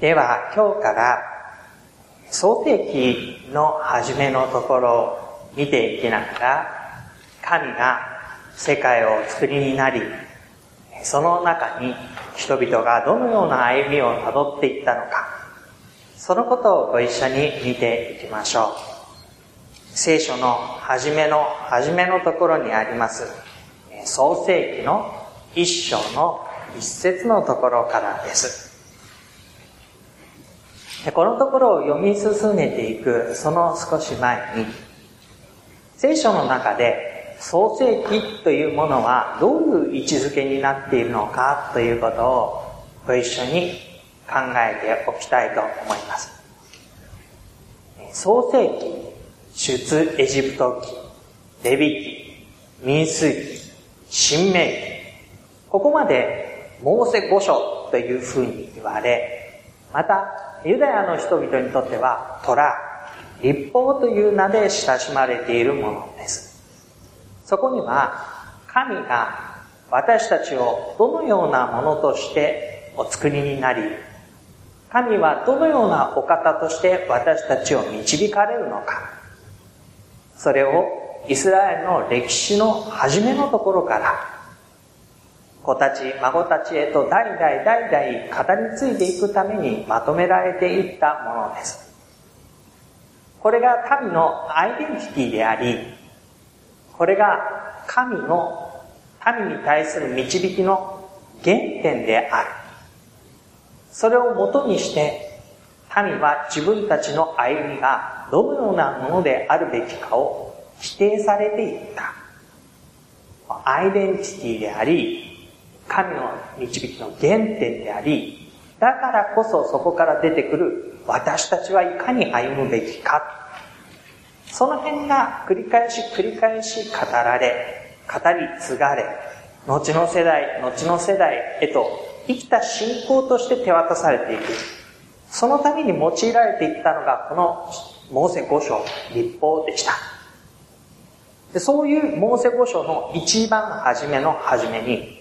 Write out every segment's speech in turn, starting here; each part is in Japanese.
では今日から創世記の初めのところを見ていきながら神が世界を作りになりその中に人々がどのような歩みをたどっていったのかそのことをご一緒に見ていきましょう。聖書の初めの初めのところにあります創世記の一章の一節のところからです。このところを読み進めていくその少し前。に、聖書の中で創世記というものはどういう位置づけになっているのかということをご一緒に考えておきたいと思います。創世記、出エジプト記、レビ記、民数記、新明記、ここまでモーセ五書というふうに言われ、またユダヤの人々にとっては虎、立法という名で親しまれているものです。そこには神が私たちをどのようなものとしてお作りになり、神はどのようなお方として私たちを導かれるのか、それをイスラエルの歴史の初めのところから子たち、孫たちへと代々代々語り継いでいくためにまとめられていったものです。これが神のアイデンティティであり、これが神の民に対する導きの原点である。それをもとにして、民は自分たちの歩みがどのようなものであるべきかを否定されていった。アイデンティティであり、神の導きの原点であり、だからこそそこから出てくる私たちはいかに歩むべきか。その辺が繰り返し繰り返し語られ、語り継がれ、後の世代、後の世代へと生きた信仰として手渡されていく。そのために用いられていったのがこのモーセ五章、立法でした。でそういうモーセ五章の一番初めの初めに、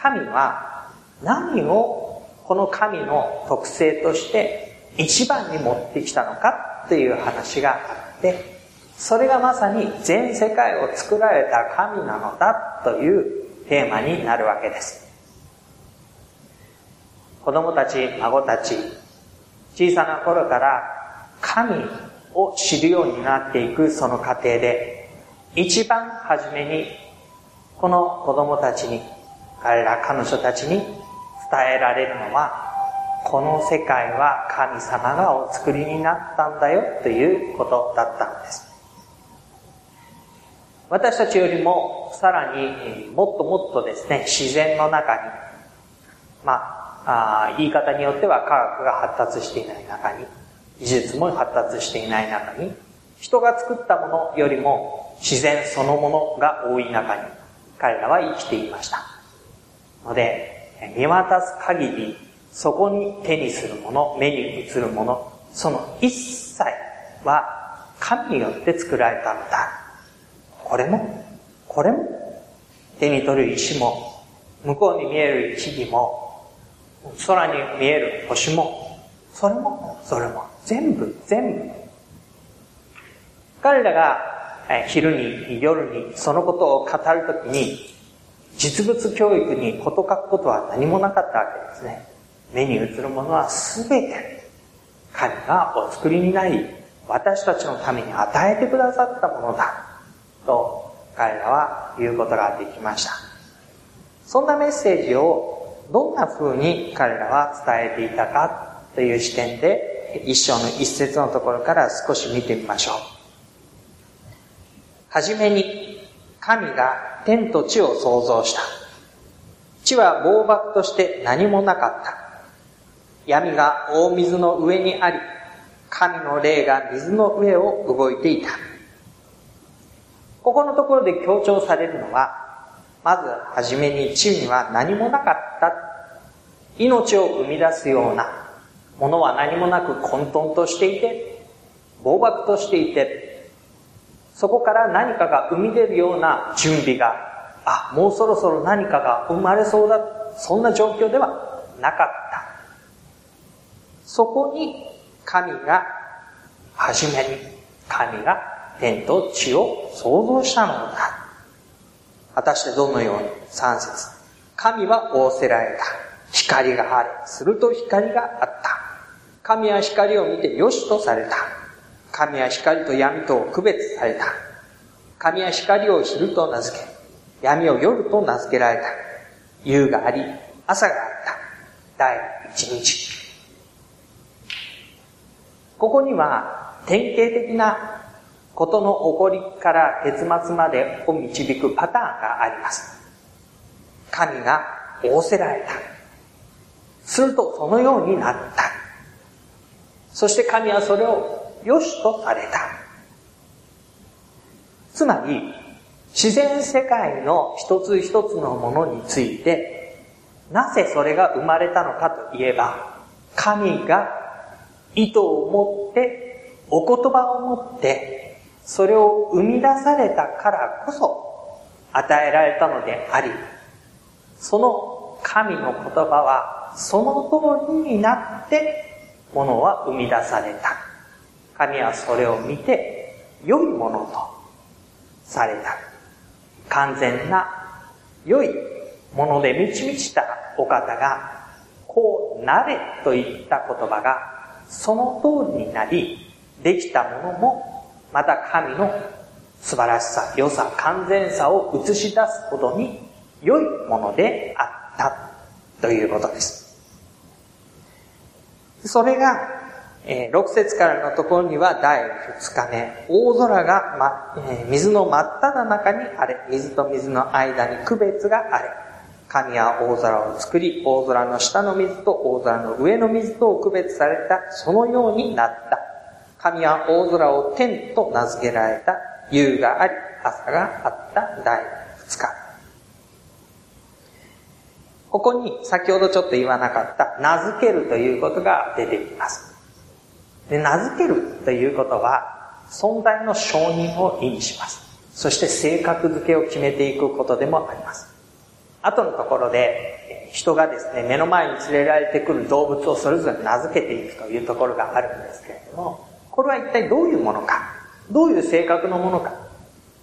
神は何をこの神の特性として一番に持ってきたのかという話があって、それがまさに全世界を作られた神なのだというテーマになるわけです。子供たち、孫たち、小さな頃から神を知るようになっていくその過程で、一番初めにこの子供たちに彼ら彼女たちに伝えられるのは、この世界は神様がお作りになったんだよということだったんです。私たちよりもさらにもっともっとですね、自然の中に、まあ、あ言い方によっては科学が発達していない中に、技術も発達していない中に、人が作ったものよりも自然そのものが多い中に、彼らは生きていました。ので、見渡す限り、そこに手にするもの、目に映るもの、その一切は神によって作られたのだ。これも、これも、手に取る石も、向こうに見える木々も、空に見える星も、それも、それも、全部、全部。彼らが昼に、夜にそのことを語るときに、実物教育に事欠くことは何もなかったわけですね。目に映るものは全て神がお作りになり、私たちのために与えてくださったものだ。と彼らは言うことができました。そんなメッセージをどんな風に彼らは伝えていたかという視点で一章の一節のところから少し見てみましょう。はじめに神が天と地を創造した。地は暴漠として何もなかった。闇が大水の上にあり、神の霊が水の上を動いていた。ここのところで強調されるのは、まずはじめに地には何もなかった。命を生み出すようなものは何もなく混沌としていて、暴漠としていて、そこから何かが生み出るような準備が、あ、もうそろそろ何かが生まれそうだ、そんな状況ではなかった。そこに神が初めに神が天と地を創造したのだ。果たしてどのように？三節神は仰せられた。光があれ。すると光があった。神は光を見てよしとされた。神は光と闇とを区別された。神は光を昼と名付け、闇を夜と名付けられた。夕があり、朝があった。第一日。ここには典型的なことの起こりから結末までを導くパターンがあります。神が仰せられた。するとそのようになった。そして神はそれを良しとされた。つまり、自然世界の一つ一つのものについて、なぜそれが生まれたのかといえば、神が意図を持って、お言葉を持って、それを生み出されたからこそ、与えられたのであり、その神の言葉は、その通りになって、ものは生み出された。神はそれを見て、良いものとされた。完全な、良いもので満ち満ちたお方が、こうなれといった言葉がその通りになり、できたものも、また神の素晴らしさ、良さ、完全さを映し出すほどに良いものであったということです。それが、えー、6節からのところには第2日目、大空が、まえー、水の真っ只中にあれ、水と水の間に区別があれ、神は大空を作り、大空の下の水と大空の上の水とを区別された、そのようになった。神は大空を天と名付けられた。夕があり、朝があった第二日。ここに先ほどちょっと言わなかった名付けるということが出てきます。で名付けるということは存在の承認を意味します。そして性格付けを決めていくことでもあります。後のところで、人がですね、目の前に連れられてくる動物をそれぞれ名付けていくというところがあるんですけれども、これは一体どういうものか、どういう性格のものか、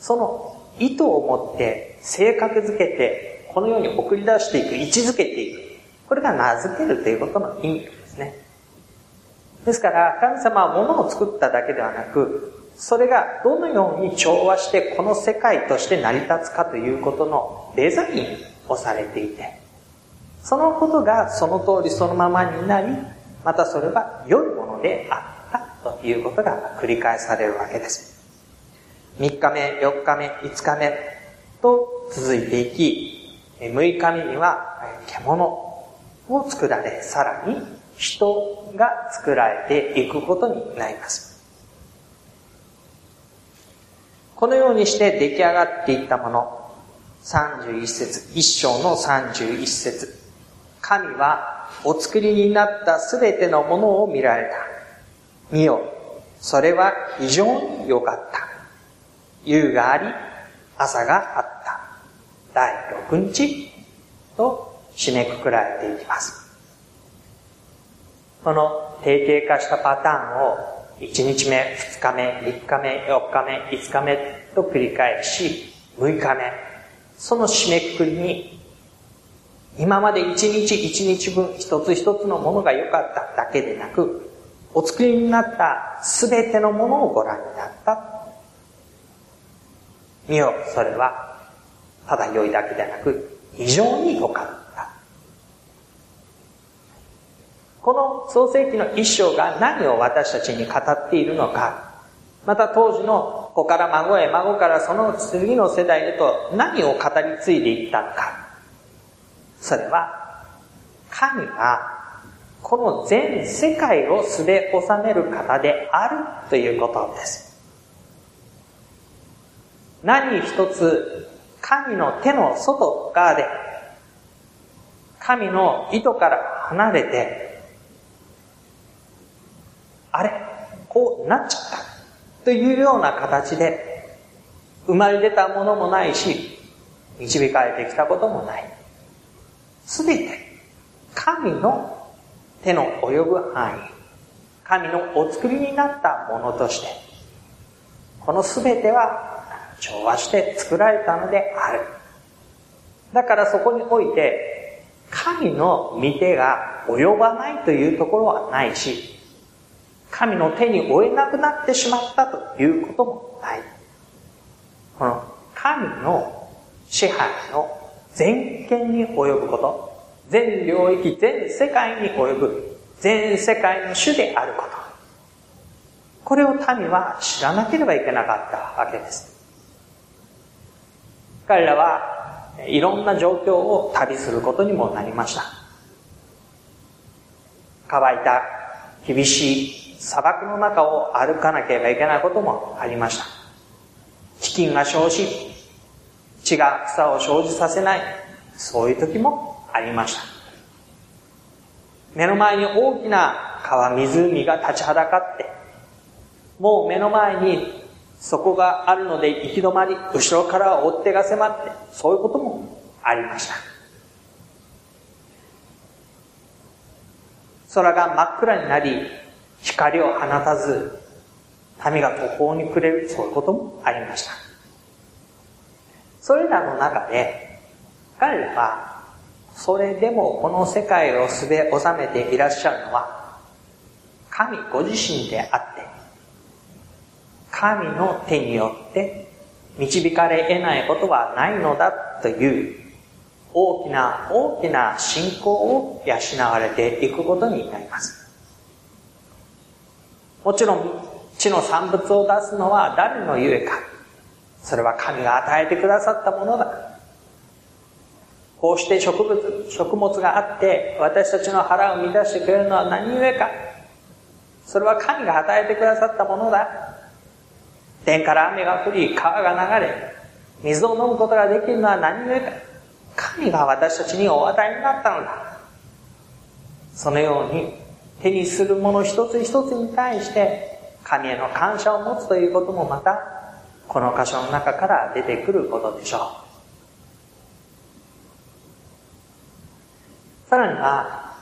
その意図を持って性格づけて、このように送り出していく、位置づけていく。これが名付けるということの意味ですね。ですから、神様は物を作っただけではなく、それがどのように調和してこの世界として成り立つかということのデザインをされていて、そのことがその通りそのままになり、またそれは良いものであったということが繰り返されるわけです。3日目、4日目、5日目と続いていき、6日目には獣を作られ、さらに人が作られていくことになります。このようにして出来上がっていったもの、31節、一章の31節神はお作りになったすべてのものを見られた。見よ、それは非常に良かった。夕があり、朝があった。第6日と締めくくられていきます。この定型化したパターンを1日目、2日目、3日目、4日目、5日目と繰り返し、6日目、その締めくくりに、今まで一日一日分一つ一つのものが良かっただけでなく、お作りになったすべてのものをご覧になった。見よ、それは、ただ良いだけでなく、非常に良かった。この創世記の一章が何を私たちに語っているのか、また当時の子から孫へ、孫からその次の世代へと何を語り継いでいったのか。それは、神は、この全世界をすべ収める方であるということです。何一つ、神の手の外側で、神の意図から離れて、あれこうなっちゃった。というような形で生まれ出たものもないし、導かれてきたこともない。すべて神の手の及ぶ範囲、神のお作りになったものとして、この全ては調和して作られたのである。だからそこにおいて、神の御手が及ばないというところはないし、神の手に負えなくなってしまったということもない。この神の支配の全権に及ぶこと、全領域、全世界に及ぶ全世界の主であること。これを民は知らなければいけなかったわけです。彼らはいろんな状況を旅することにもなりました。乾いた厳しい砂漠の中を歩かなければいけないこともありました。飢饉が生じ、地が草を生じさせない、そういう時もありました。目の前に大きな川、湖が立ちはだかって、もう目の前に底があるので行き止まり、後ろから追っ手が迫って、そういうこともありました。空が真っ暗になり、光を放たず、民が途方に暮れる、そういうこともありました。それらの中で、彼らはそれでもこの世界をすべ収めていらっしゃるのは、神ご自身であって、神の手によって導かれ得ないことはないのだという大きな大きな信仰を養われていくことになります。もちろん、地の産物を出すのは誰のゆえか。それは神が与えてくださったものだ。こうして植物、食物があって、私たちの腹を満たしてくれるのは何故か。それは神が与えてくださったものだ。天から雨が降り、川が流れ、水を飲むことができるのは何故か。神が私たちにお与えになったのだ。そのように、手にするもの一つ一つに対して、神への感謝を持つということもまた、この箇所の中から出てくることでしょう。さらには、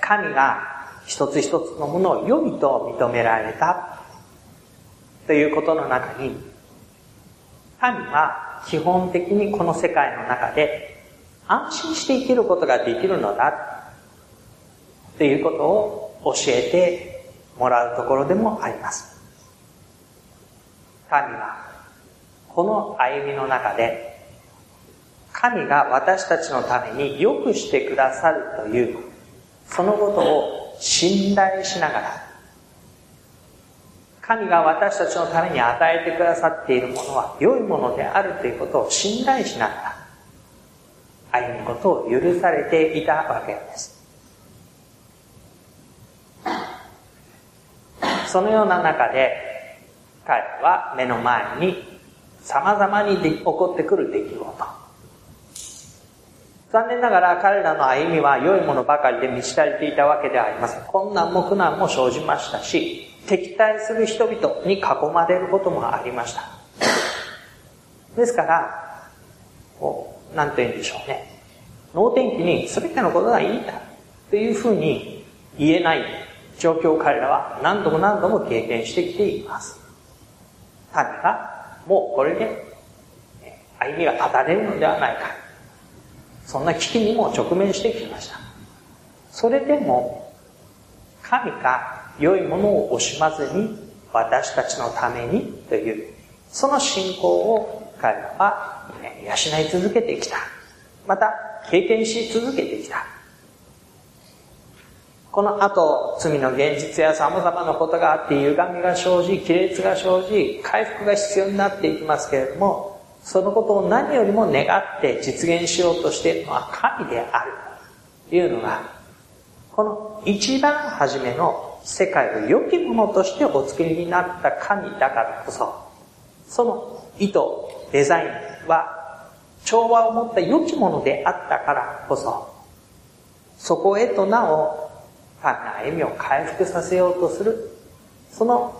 神が一つ一つのものを良いと認められたということの中に、神は基本的にこの世界の中で安心して生きることができるのだということを教えてもらうところでもあります。神はこの歩みの中で神が私たちのために良くしてくださるという、そのことを信頼しながら、神が私たちのために与えてくださっているものは良いものであるということを信頼しながら、歩むことを許されていたわけです。そのような中で、彼は目の前に様々に起こってくる出来事、残念ながら彼らの歩みは良いものばかりで満ち足りていたわけではありません。困難も苦難も生じましたし、敵対する人々に囲まれることもありました。ですから、こう、なんて言うんでしょうね。能天気に全てのことがいいんだというふうに言えない状況を彼らは何度も何度も経験してきています。民がもうこれで歩みが立たれるのではないか。そんな危機にも直面してきました。それでも、神が良いものを惜しまずに私たちのためにという、その信仰を彼らは養い続けてきた。また、経験し続けてきた。この後、罪の現実や様々なことがあって、歪みが生じ、亀裂が生じ、回復が必要になっていきますけれども、そのことを何よりも願って実現しようとしているのは神であるというのが、この一番初めの世界を良きものとしてお作りになった神だからこそ、その意図、デザインは調和を持った良きものであったからこそ、そこへとなお単な歩みを回復させようとする、その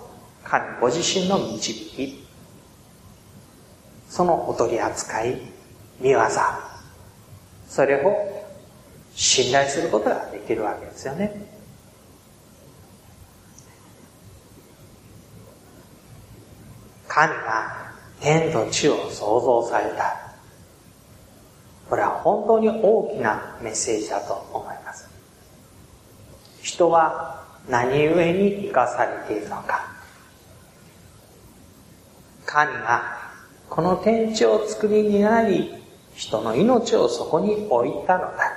神ご自身の導き、そのお取り扱い、見業、それを信頼することができるわけですよね。神が天と地を創造された。これは本当に大きなメッセージだと思います。人は何故に生かされているのか。神がこの天地を作りになり、人の命をそこに置いたのだ。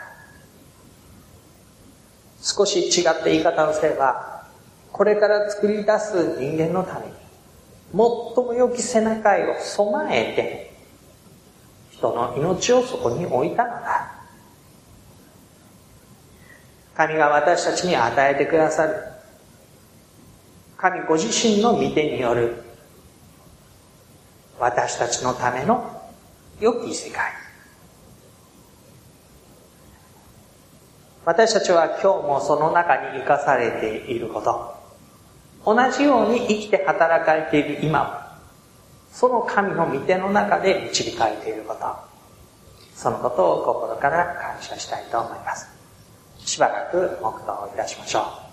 少し違った言い方をすれば、これから作り出す人間のために、最も良き背中を備えて、人の命をそこに置いたのだ。神が私たちに与えてくださる、神ご自身の御手による、私たちのための良き世界。私たちは今日もその中に生かされていること、同じように生きて働かれている今も、その神の御手の中で導かれていること、そのことを心から感謝したいと思います。しばらく黙祷いたしましょう。